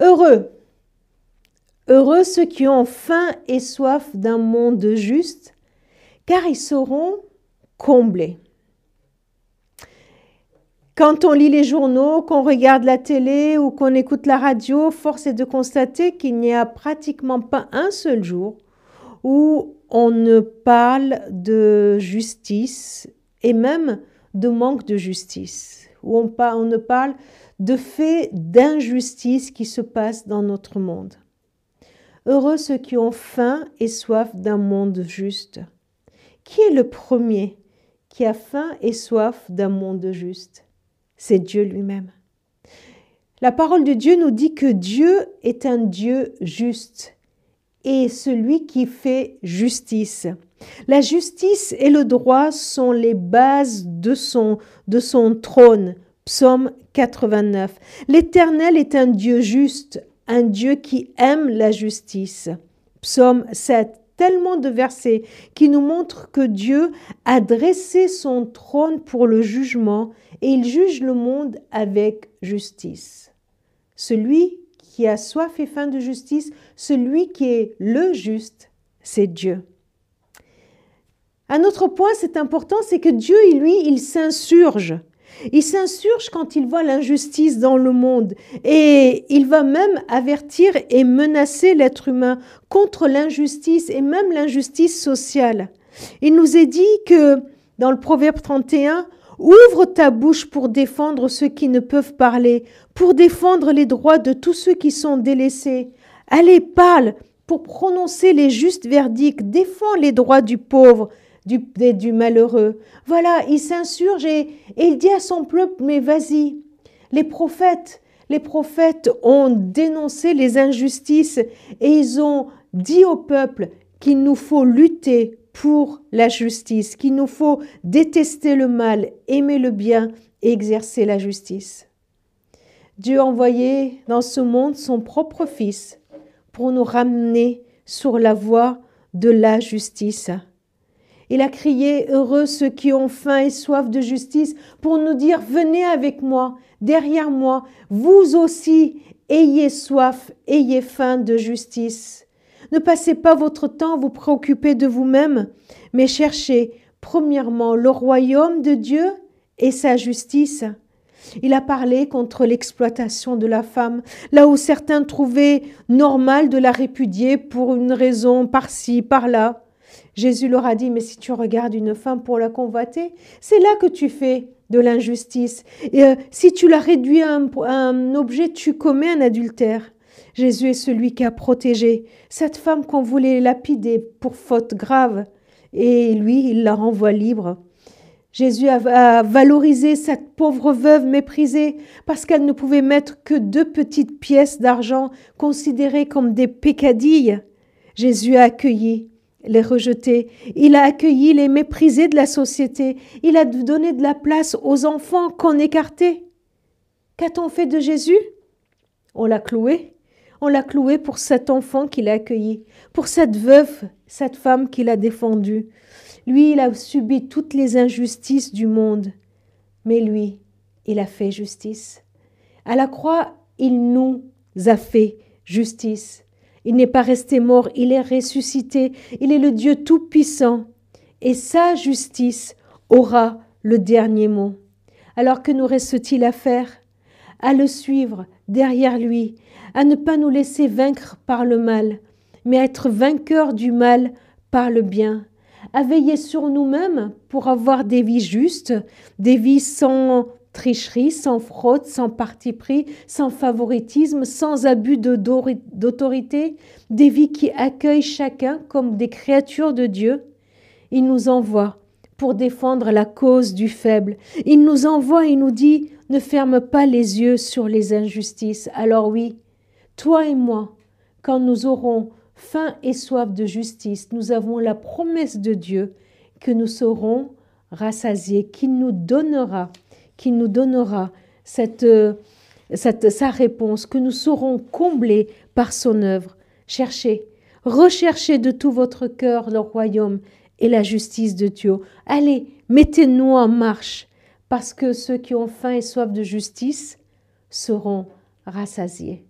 Heureux. Heureux ceux qui ont faim et soif d'un monde juste, car ils seront comblés. Quand on lit les journaux, qu'on regarde la télé ou qu'on écoute la radio, force est de constater qu'il n'y a pratiquement pas un seul jour où on ne parle de justice et même de manque de justice, où on, on ne parle de faits d'injustice qui se passent dans notre monde. Heureux ceux qui ont faim et soif d'un monde juste. Qui est le premier qui a faim et soif d'un monde juste? C'est Dieu lui-même. La parole de Dieu nous dit que Dieu est un Dieu juste et celui qui fait justice. La justice et le droit sont les bases de son, de son trône. Psaume 89. L'Éternel est un Dieu juste, un Dieu qui aime la justice. Psaume 7 tellement de versets qui nous montrent que Dieu a dressé son trône pour le jugement et il juge le monde avec justice. Celui qui a soif et faim de justice, celui qui est le juste, c'est Dieu. Un autre point, c'est important, c'est que Dieu, lui, il s'insurge. Il s'insurge quand il voit l'injustice dans le monde et il va même avertir et menacer l'être humain contre l'injustice et même l'injustice sociale. Il nous est dit que dans le Proverbe 31, Ouvre ta bouche pour défendre ceux qui ne peuvent parler, pour défendre les droits de tous ceux qui sont délaissés. Allez, parle pour prononcer les justes verdicts, défends les droits du pauvre, du, du malheureux. Voilà, il s'insurge et, il dit à son peuple, mais vas-y. Les prophètes, les prophètes ont dénoncé les injustices et ils ont dit au peuple qu'il nous faut lutter pour la justice, qu'il nous faut détester le mal, aimer le bien et exercer la justice. Dieu a envoyé dans ce monde son propre Fils pour nous ramener sur la voie de la justice. Il a crié Heureux ceux qui ont faim et soif de justice pour nous dire Venez avec moi, derrière moi, vous aussi, ayez soif, ayez faim de justice. Ne passez pas votre temps à vous préoccuper de vous-même, mais cherchez premièrement le royaume de Dieu et sa justice. Il a parlé contre l'exploitation de la femme, là où certains trouvaient normal de la répudier pour une raison par-ci, par-là. Jésus leur a dit, mais si tu regardes une femme pour la convoiter, c'est là que tu fais de l'injustice. Et euh, si tu la réduis à un, objet, tu commets un adultère. Jésus est celui qui a protégé cette femme qu'on voulait lapider pour faute grave. Et lui, il la renvoie libre. Jésus a, valorisé cette pauvre veuve méprisée parce qu'elle ne pouvait mettre que deux petites pièces d'argent considérées comme des pécadilles. Jésus a accueilli les rejetés, il a accueilli les méprisés de la société, il a donné de la place aux enfants qu'on écartait. Qu'a-t-on fait de Jésus? On l'a cloué. On l'a cloué pour cet enfant qu'il a accueilli, pour cette veuve, cette femme qu'il a défendue. Lui, il a subi toutes les injustices du monde, mais lui, il a fait justice. À la croix, il nous a fait justice. Il n'est pas resté mort, il est ressuscité, il est le Dieu Tout-Puissant, et sa justice aura le dernier mot. Alors que nous reste-t-il à faire? À le suivre derrière lui, à ne pas nous laisser vaincre par le mal, mais à être vainqueurs du mal par le bien, à veiller sur nous-mêmes pour avoir des vies justes, des vies sans tricherie, sans fraude, sans parti pris, sans favoritisme, sans abus d'autorité, des vies qui accueillent chacun comme des créatures de Dieu. Il nous envoie pour défendre la cause du faible. Il nous envoie et nous dit ne ferme pas les yeux sur les injustices. Alors oui, toi et moi, quand nous aurons faim et soif de justice, nous avons la promesse de Dieu que nous serons rassasiés, qu'il nous donnera qui nous donnera cette, cette, sa réponse, que nous serons comblés par son œuvre. Cherchez, recherchez de tout votre cœur le royaume et la justice de Dieu. Allez, mettez-nous en marche, parce que ceux qui ont faim et soif de justice seront rassasiés.